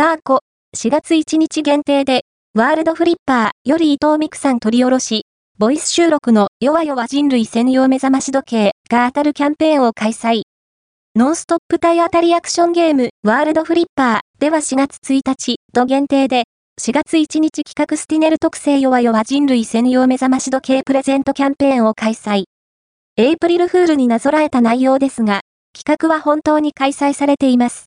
ザーコ、4月1日限定で、ワールドフリッパーより伊藤美久さん取り下ろし、ボイス収録の弱々人類専用目覚まし時計が当たるキャンペーンを開催。ノンストップ体当たりアクションゲームワールドフリッパーでは4月1日と限定で4月1日企画スティネル特製弱々人類専用目覚まし時計プレゼントキャンペーンを開催。エイプリルフールになぞらえた内容ですが、企画は本当に開催されています。